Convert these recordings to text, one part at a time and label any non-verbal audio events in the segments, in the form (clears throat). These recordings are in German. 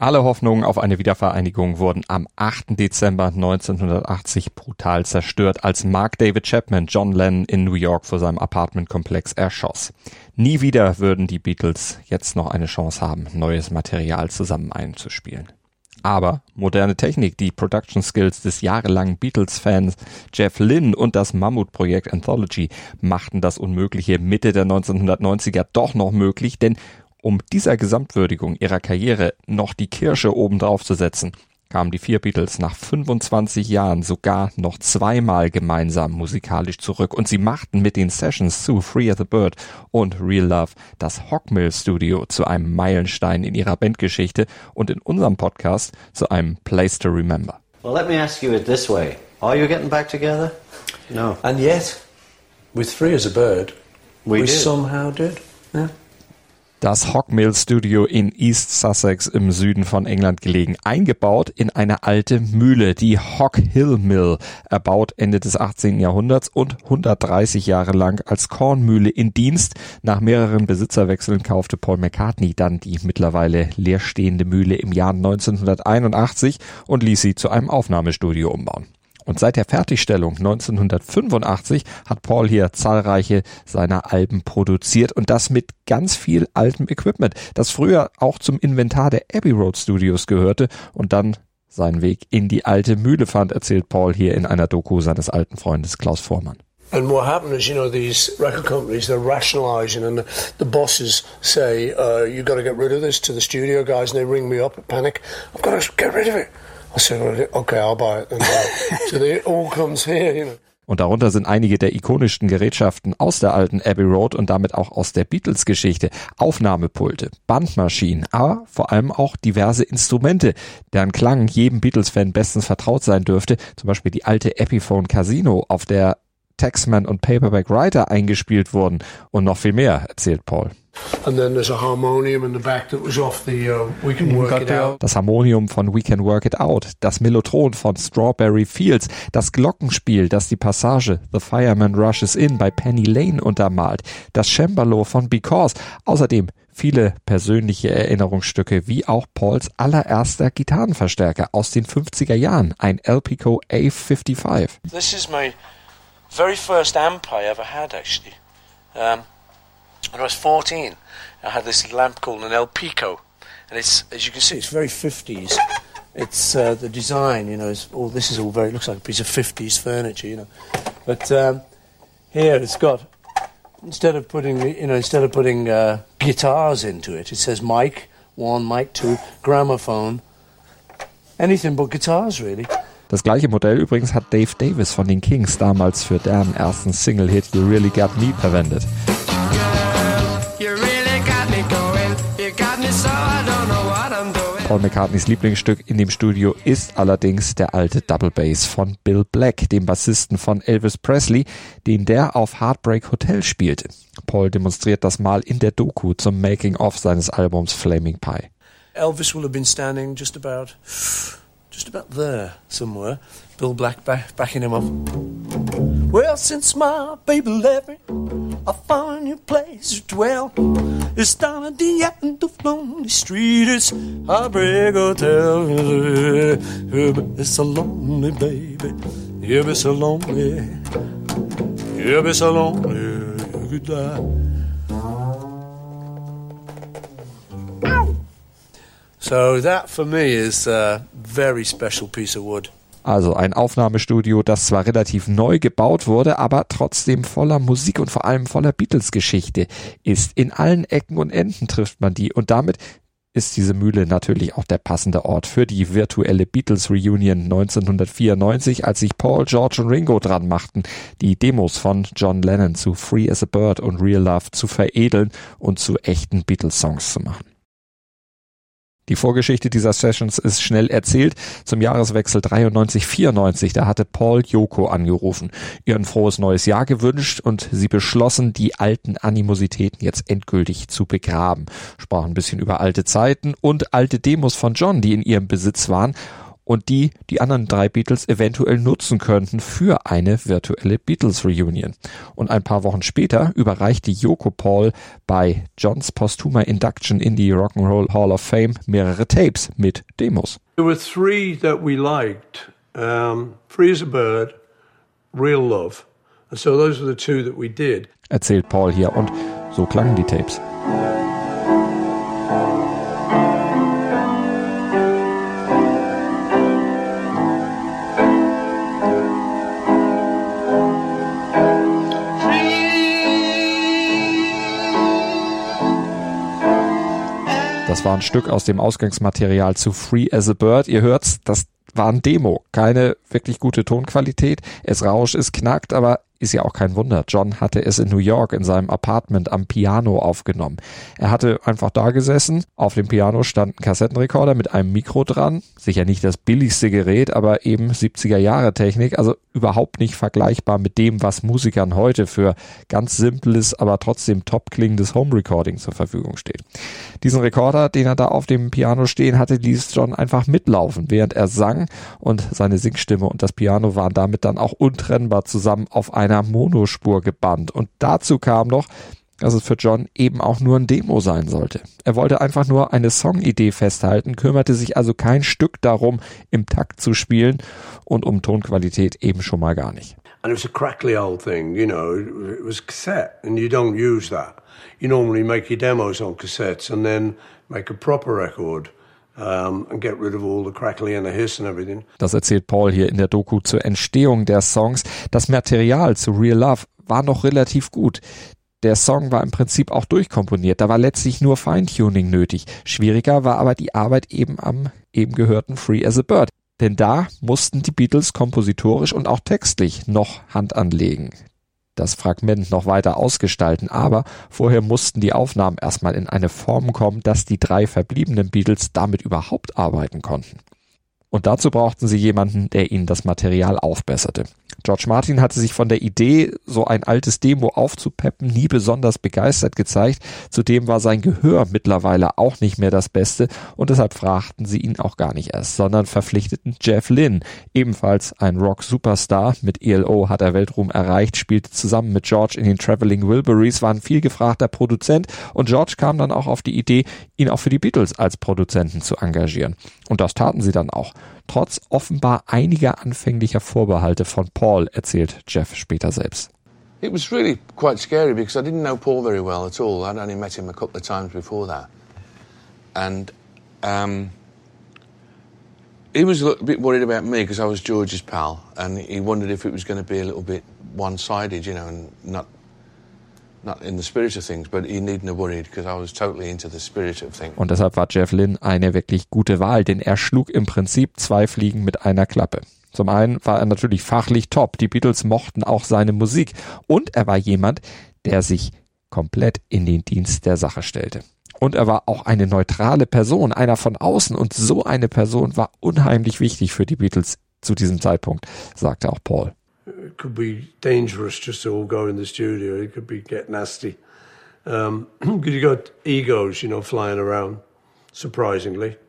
Alle Hoffnungen auf eine Wiedervereinigung wurden am 8. Dezember 1980 brutal zerstört, als Mark David Chapman John Lennon in New York vor seinem Apartmentkomplex erschoss. Nie wieder würden die Beatles jetzt noch eine Chance haben, neues Material zusammen einzuspielen. Aber moderne Technik, die Production Skills des jahrelangen Beatles-Fans Jeff Lynne und das Mammutprojekt Anthology machten das Unmögliche Mitte der 1990er doch noch möglich, denn um dieser Gesamtwürdigung ihrer Karriere noch die Kirsche obendrauf zu setzen, kamen die vier Beatles nach 25 Jahren sogar noch zweimal gemeinsam musikalisch zurück und sie machten mit den Sessions zu Free as a Bird und Real Love das Hockmill Studio zu einem Meilenstein in ihrer Bandgeschichte und in unserem Podcast zu einem Place to Remember. Well, let me ask you it this way. Are you getting back together? No. And yet, with Free as a Bird, We we, did. somehow did. Yeah. Das Hockmill Studio in East Sussex im Süden von England gelegen, eingebaut in eine alte Mühle, die Hock Hill Mill, erbaut Ende des 18. Jahrhunderts und 130 Jahre lang als Kornmühle in Dienst. Nach mehreren Besitzerwechseln kaufte Paul McCartney dann die mittlerweile leerstehende Mühle im Jahr 1981 und ließ sie zu einem Aufnahmestudio umbauen. Und seit der Fertigstellung 1985 hat Paul hier zahlreiche seiner Alben produziert und das mit ganz viel altem Equipment, das früher auch zum Inventar der Abbey Road Studios gehörte und dann seinen Weg in die alte Mühle fand, erzählt Paul hier in einer Doku seines alten Freundes Klaus Vormann. And what happened is, you know, these record companies, they're rationalising, and the bosses say, uh, you've got to get rid of this to the studio guys, and they ring me up at panic. I've got to get rid of it. I said, okay, I'll buy it. And, uh, so it all comes here, you know. Und darunter sind einige der ikonischsten Gerätschaften aus der alten Abbey Road und damit auch aus der Beatles-Geschichte. Aufnahmepulte, Bandmaschinen, aber vor allem auch diverse Instrumente, deren Klang jedem Beatles-Fan bestens vertraut sein dürfte. Zum Beispiel die alte Epiphone Casino, auf der Taxman und Paperback Writer eingespielt wurden und noch viel mehr, erzählt Paul. Uh. Das Harmonium von We Can Work It Out, das Mellotron von Strawberry Fields, das Glockenspiel, das die Passage The Fireman Rushes In bei Penny Lane untermalt, das Cembalo von Because, außerdem viele persönliche Erinnerungsstücke, wie auch Pauls allererster Gitarrenverstärker aus den 50er Jahren, ein Elpico A55. This is my very first amp I ever had, actually. Um, when I was 14, I had this little amp called an El Pico. And it's, as you can see, it's very 50s. It's uh, the design, you know, all, this is all very, looks like a piece of 50s furniture, you know. But um, here it's got, instead of putting, you know, instead of putting uh, guitars into it, it says mic one, mic two, gramophone, anything but guitars, really. Das gleiche Modell übrigens hat Dave Davis von den Kings damals für deren ersten Single-Hit You Really Got Me verwendet. Paul McCartneys Lieblingsstück in dem Studio ist allerdings der alte Double Bass von Bill Black, dem Bassisten von Elvis Presley, den der auf Heartbreak Hotel spielte. Paul demonstriert das mal in der Doku zum Making-of seines Albums Flaming Pie. Elvis will have been standing just about, just about there somewhere. Bill Black back, backing him up. Well, since my baby left me, I found a place to dwell. It's down at the end of lonely street. It's a Heartbreak Hotel. It's so lonely, baby. You'll be so lonely. You'll be so lonely. Goodbye. So that for me is a very special piece of wood. Also ein Aufnahmestudio, das zwar relativ neu gebaut wurde, aber trotzdem voller Musik und vor allem voller Beatles-Geschichte ist. In allen Ecken und Enden trifft man die und damit ist diese Mühle natürlich auch der passende Ort für die virtuelle Beatles Reunion 1994, als sich Paul, George und Ringo dran machten, die Demos von John Lennon zu Free as a Bird und Real Love zu veredeln und zu echten Beatles-Songs zu machen. Die Vorgeschichte dieser Sessions ist schnell erzählt. Zum Jahreswechsel 93-94, da hatte Paul Joko angerufen, ihr ein frohes neues Jahr gewünscht und sie beschlossen, die alten Animositäten jetzt endgültig zu begraben. Sprachen ein bisschen über alte Zeiten und alte Demos von John, die in ihrem Besitz waren und die die anderen drei Beatles eventuell nutzen könnten für eine virtuelle Beatles Reunion. Und ein paar Wochen später überreichte Yoko Paul bei Johns posthumer Induction in die Rock'n'Roll Hall of Fame mehrere Tapes mit Demos. There were three that we liked um, Free as a Bird, Real Love. And so those were the two that we did. Erzählt Paul hier und so klangen die Tapes. Das war ein Stück aus dem Ausgangsmaterial zu Free as a Bird. Ihr hört's, das war ein Demo, keine wirklich gute Tonqualität. Es rauscht, es knackt, aber ist ja auch kein Wunder. John hatte es in New York in seinem Apartment am Piano aufgenommen. Er hatte einfach da gesessen. Auf dem Piano stand ein Kassettenrekorder mit einem Mikro dran. Sicher nicht das billigste Gerät, aber eben 70er Jahre Technik. Also überhaupt nicht vergleichbar mit dem, was Musikern heute für ganz simples, aber trotzdem top klingendes Home Recording zur Verfügung steht. Diesen Rekorder, den er da auf dem Piano stehen hatte, ließ John einfach mitlaufen, während er sang und seine Singstimme und das Piano waren damit dann auch untrennbar zusammen auf einer Monospur gebannt. Und dazu kam noch, dass es für John eben auch nur ein Demo sein sollte. Er wollte einfach nur eine Songidee festhalten, kümmerte sich also kein Stück darum, im Takt zu spielen und um Tonqualität eben schon mal gar nicht. And it was a crackly old thing, you know, it was cassette, and you don't use that. You normally make your demos on cassettes and then make a proper record. Das erzählt Paul hier in der Doku zur Entstehung der Songs. Das Material zu Real Love war noch relativ gut. Der Song war im Prinzip auch durchkomponiert. Da war letztlich nur Feintuning nötig. Schwieriger war aber die Arbeit eben am eben gehörten Free as a Bird. Denn da mussten die Beatles kompositorisch und auch textlich noch Hand anlegen das Fragment noch weiter ausgestalten, aber vorher mussten die Aufnahmen erstmal in eine Form kommen, dass die drei verbliebenen Beatles damit überhaupt arbeiten konnten. Und dazu brauchten sie jemanden, der ihnen das Material aufbesserte. George Martin hatte sich von der Idee, so ein altes Demo aufzupeppen, nie besonders begeistert gezeigt. Zudem war sein Gehör mittlerweile auch nicht mehr das Beste und deshalb fragten sie ihn auch gar nicht erst, sondern verpflichteten Jeff Lynne, ebenfalls ein Rock-Superstar. Mit ELO hat er Weltruhm erreicht, spielte zusammen mit George in den Traveling Wilburys, war ein viel gefragter Produzent und George kam dann auch auf die Idee, ihn auch für die Beatles als Produzenten zu engagieren. Und das taten sie dann auch trotz offenbar einiger anfänglicher Vorbehalte von Paul, erzählt Jeff später selbst. It was really quite scary because I didn't know Paul very well at all. I'd only met him a couple of times before that. And um, he was a bit worried about me because I was George's pal, and he wondered if it was going to be a little bit one sided, you know, and not Und deshalb war Jeff Lynne eine wirklich gute Wahl, denn er schlug im Prinzip zwei Fliegen mit einer Klappe. Zum einen war er natürlich fachlich top, die Beatles mochten auch seine Musik und er war jemand, der sich komplett in den Dienst der Sache stellte. Und er war auch eine neutrale Person, einer von außen und so eine Person war unheimlich wichtig für die Beatles zu diesem Zeitpunkt, sagte auch Paul. It could be dangerous just to all go in the studio. It could be get nasty. Um, (clears throat) you got egos, you know, flying around, surprisingly. (laughs)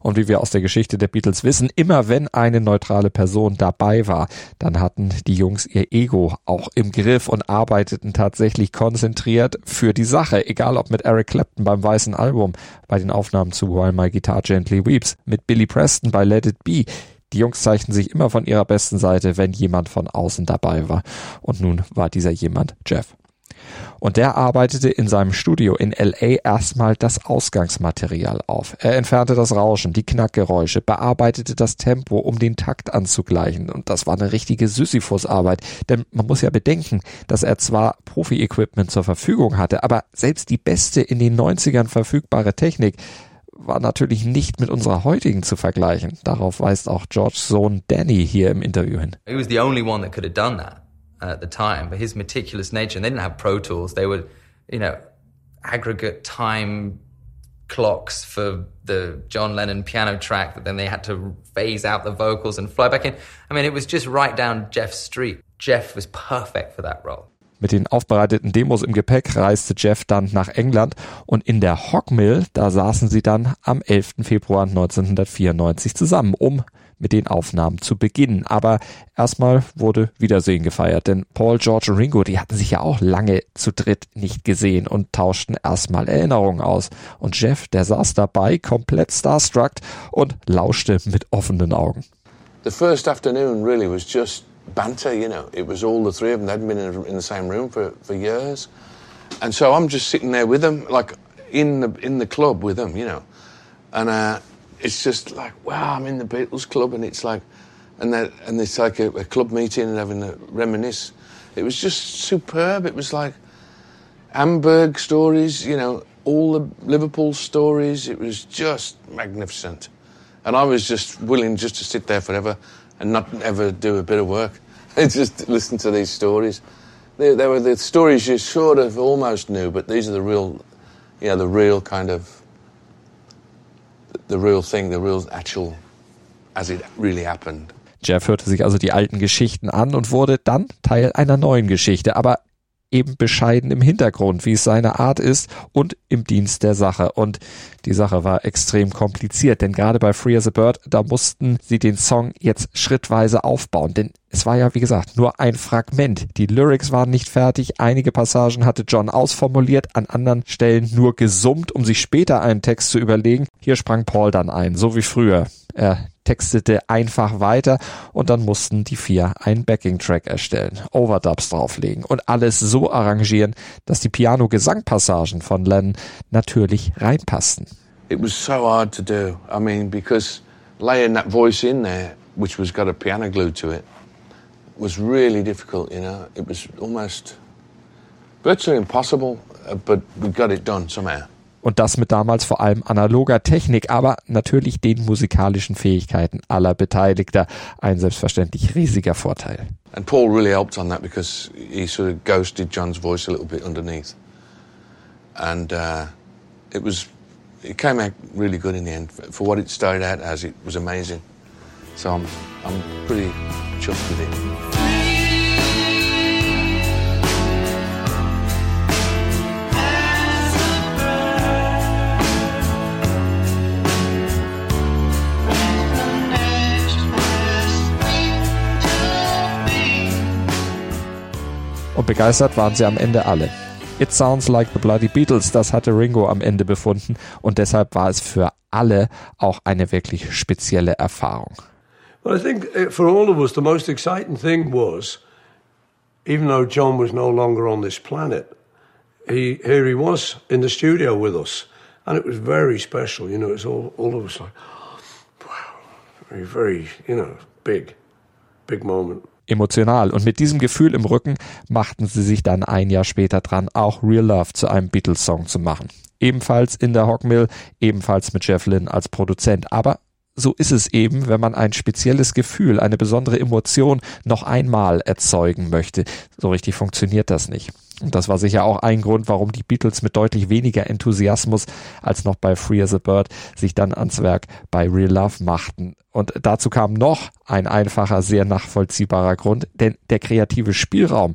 Und wie wir aus der Geschichte der Beatles wissen, immer wenn eine neutrale Person dabei war, dann hatten die Jungs ihr Ego auch im Griff und arbeiteten tatsächlich konzentriert für die Sache, egal ob mit Eric Clapton beim Weißen Album, bei den Aufnahmen zu While My Guitar Gently Weeps, mit Billy Preston bei Let It Be. Die Jungs zeigten sich immer von ihrer besten Seite, wenn jemand von außen dabei war. Und nun war dieser jemand Jeff. Und der arbeitete in seinem Studio in LA erstmal das Ausgangsmaterial auf. Er entfernte das Rauschen, die Knackgeräusche, bearbeitete das Tempo, um den Takt anzugleichen. Und das war eine richtige Sisyphus-Arbeit. Denn man muss ja bedenken, dass er zwar Profi-Equipment zur Verfügung hatte, aber selbst die beste in den 90ern verfügbare Technik war natürlich nicht mit unserer heutigen zu vergleichen. Darauf weist auch Georges Sohn Danny hier im Interview hin. He was the only one that could have done that at the time. But his meticulous nature, and they didn't have Pro Tools. They were, you know, aggregate time clocks for the John Lennon piano track that then they had to phase out the vocals and fly back in. I mean, it was just right down Jeff's street. Jeff was perfect for that role. Mit den aufbereiteten Demos im Gepäck reiste Jeff dann nach England und in der Hockmill, da saßen sie dann am 11. Februar 1994 zusammen, um mit den Aufnahmen zu beginnen. Aber erstmal wurde Wiedersehen gefeiert, denn Paul, George und Ringo, die hatten sich ja auch lange zu dritt nicht gesehen und tauschten erstmal Erinnerungen aus. Und Jeff, der saß dabei, komplett starstruck und lauschte mit offenen Augen. The first afternoon really was just banter, you know. It was all the three of them. They'd been in, in the same room for, for years. And so I'm just sitting there with them, like in the, in the club with them, you know. And uh, it's just like, wow, I'm in the Beatles club, and it's like, and and it's like a, a club meeting and having a reminisce. It was just superb. It was like Hamburg stories, you know, all the Liverpool stories. It was just magnificent, and I was just willing just to sit there forever and not ever do a bit of work. (laughs) just listen to these stories. They, they were the stories you sort of almost knew, but these are the real, yeah, the real kind of the real thing, the real actual, as it really happened. Jeff hörte sich also die alten Geschichten an und wurde dann Teil einer neuen Geschichte, aber eben bescheiden im Hintergrund, wie es seine Art ist und im Dienst der Sache. Und die Sache war extrem kompliziert, denn gerade bei Free as a Bird, da mussten sie den Song jetzt schrittweise aufbauen, denn es war ja, wie gesagt, nur ein Fragment. Die Lyrics waren nicht fertig, einige Passagen hatte John ausformuliert, an anderen Stellen nur gesummt, um sich später einen Text zu überlegen. Hier sprang Paul dann ein, so wie früher. Er textete einfach weiter und dann mussten die vier einen Backing-Track erstellen, Overdubs drauflegen und alles so arrangieren, dass die Piano-Gesangpassagen von Lennon natürlich reinpassten. It was so hard to do. I mean, because laying that voice in there, which was got a piano glue to it, was really difficult, you know. It was almost virtually impossible, uh, but we got it done somehow. Und das mit damals vor allem analoger Technik, aber natürlich den musikalischen Fähigkeiten aller Beteiligter. Ein selbstverständlich riesiger Vorteil. And Paul really helped on that because he sort of ghosted John's voice a little bit underneath. And uh, it was, it came out really good in the end. For what it started out as, it was amazing. So I'm, I'm pretty chuffed with it. Begeistert waren sie am Ende alle. It sounds like the Bloody Beatles, das hatte Ringo am Ende befunden und deshalb war es für alle auch eine wirklich spezielle Erfahrung. Well, I think uh, for all of us, the most exciting thing was, even though John was no longer on this planet, he here he was in the studio with us, and it was very special. You know, it's all all of us like, wow, very, very, you know, big, big moment. Emotional und mit diesem Gefühl im Rücken machten sie sich dann ein Jahr später dran, auch Real Love zu einem Beatles-Song zu machen. Ebenfalls in der Hockmill, ebenfalls mit Jeff Lynne als Produzent, aber so ist es eben, wenn man ein spezielles Gefühl, eine besondere Emotion noch einmal erzeugen möchte. So richtig funktioniert das nicht. Und das war sicher auch ein Grund, warum die Beatles mit deutlich weniger Enthusiasmus als noch bei Free as a Bird sich dann ans Werk bei Real Love machten. Und dazu kam noch ein einfacher, sehr nachvollziehbarer Grund, denn der kreative Spielraum,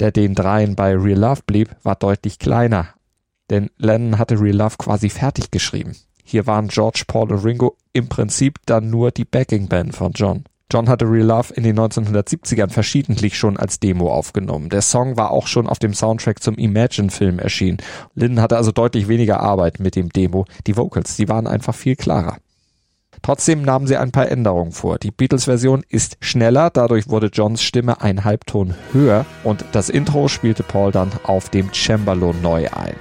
der den dreien bei Real Love blieb, war deutlich kleiner. Denn Lennon hatte Real Love quasi fertig geschrieben. Hier waren George, Paul und Ringo im Prinzip dann nur die Backing Band von John. John hatte Real Love in den 1970ern verschiedentlich schon als Demo aufgenommen. Der Song war auch schon auf dem Soundtrack zum Imagine-Film erschienen. Linden hatte also deutlich weniger Arbeit mit dem Demo. Die Vocals, die waren einfach viel klarer. Trotzdem nahmen sie ein paar Änderungen vor. Die Beatles-Version ist schneller, dadurch wurde Johns Stimme ein Halbton höher und das Intro spielte Paul dann auf dem Cembalo neu ein.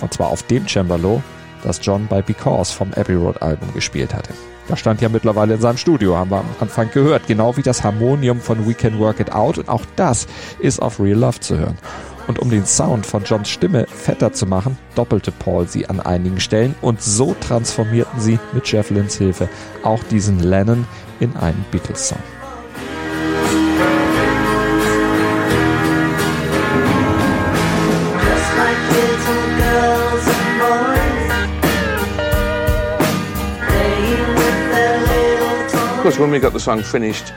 Und zwar auf dem Cembalo, das John bei Because vom Abbey Road Album gespielt hatte. Das stand ja mittlerweile in seinem Studio, haben wir am Anfang gehört. Genau wie das Harmonium von We Can Work It Out. Und auch das ist auf Real Love zu hören. Und um den Sound von Johns Stimme fetter zu machen, doppelte Paul sie an einigen Stellen und so transformierten sie mit Jeff Lynns Hilfe auch diesen Lennon in einen Beatles-Song. Course, when we got the song finished,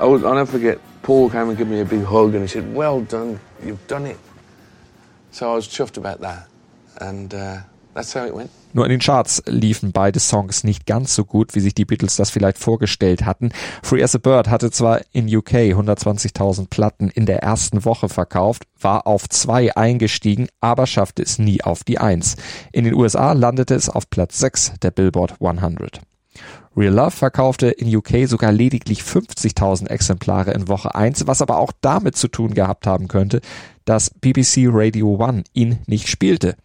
I will, I'll never forget. Paul came and gave me a big hug, and he said, "Well done, you've done it." So I was chuffed about that, and uh, that's how it went. Nur in den Charts liefen beide Songs nicht ganz so gut, wie sich die Beatles das vielleicht vorgestellt hatten. Free as a Bird hatte zwar in UK 120.000 Platten in der ersten Woche verkauft, war auf zwei eingestiegen, aber schaffte es nie auf die Eins. In den USA landete es auf Platz 6 der Billboard 100. Real Love verkaufte in UK sogar lediglich 50.000 Exemplare in Woche 1, was aber auch damit zu tun gehabt haben könnte, dass BBC Radio 1 ihn nicht spielte.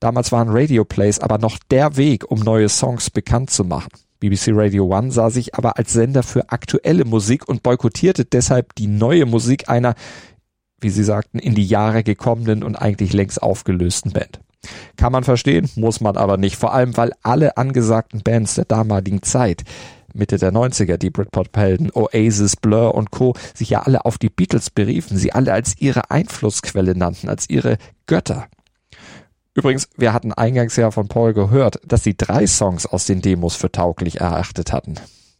Damals waren Radio Plays aber noch der Weg, um neue Songs bekannt zu machen. BBC Radio 1 sah sich aber als Sender für aktuelle Musik und boykottierte deshalb die neue Musik einer, wie sie sagten, in die Jahre gekommenen und eigentlich längst aufgelösten Band. Kann man verstehen, muss man aber nicht, vor allem weil alle angesagten Bands der damaligen Zeit Mitte der 90er, die Britpop-Helden Oasis, Blur und Co. sich ja alle auf die Beatles beriefen, sie alle als ihre Einflussquelle nannten, als ihre Götter. Übrigens, wir hatten eingangs ja von Paul gehört, dass sie drei Songs aus den Demos für tauglich erachtet hatten.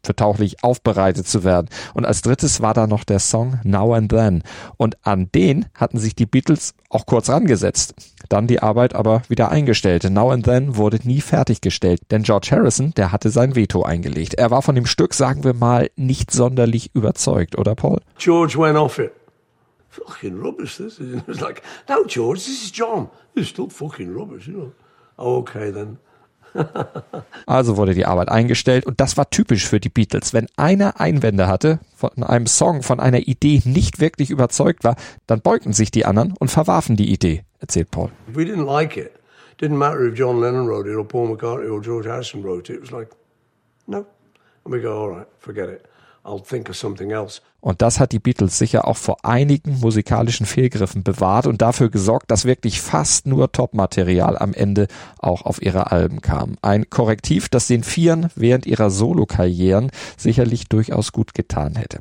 Für tauglich aufbereitet zu werden. Und als drittes war da noch der Song Now and Then. Und an den hatten sich die Beatles auch kurz rangesetzt. Dann die Arbeit aber wieder eingestellt. Now and Then wurde nie fertiggestellt, denn George Harrison, der hatte sein Veto eingelegt. Er war von dem Stück, sagen wir mal, nicht sonderlich überzeugt, oder Paul? George went off it. Fucking rubbish, this is. (laughs) It was like, no, George, this is John. It's still fucking rubbish, you know. Oh, okay then. Also wurde die Arbeit eingestellt und das war typisch für die Beatles. Wenn einer Einwände hatte, von einem Song, von einer Idee nicht wirklich überzeugt war, dann beugten sich die anderen und verwarfen die Idee, erzählt Paul. We didn't like it, didn't matter if John Lennon wrote it or Paul McCartney or George Harrison wrote it. It was like, no. And we go, all right, forget it. Und das hat die Beatles sicher auch vor einigen musikalischen Fehlgriffen bewahrt und dafür gesorgt, dass wirklich fast nur Top-Material am Ende auch auf ihre Alben kam. Ein Korrektiv, das den Vieren während ihrer Solokarrieren sicherlich durchaus gut getan hätte.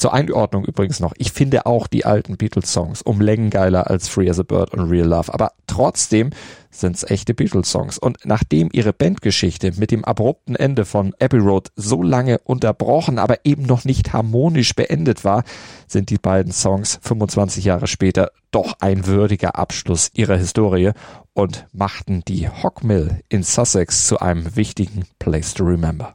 Zur Einordnung übrigens noch. Ich finde auch die alten Beatles-Songs um Längen geiler als Free as a Bird und Real Love. Aber trotzdem sind's echte Beatles-Songs. Und nachdem ihre Bandgeschichte mit dem abrupten Ende von Abbey Road so lange unterbrochen, aber eben noch nicht harmonisch beendet war, sind die beiden Songs 25 Jahre später doch ein würdiger Abschluss ihrer Historie und machten die Hockmill in Sussex zu einem wichtigen Place to Remember.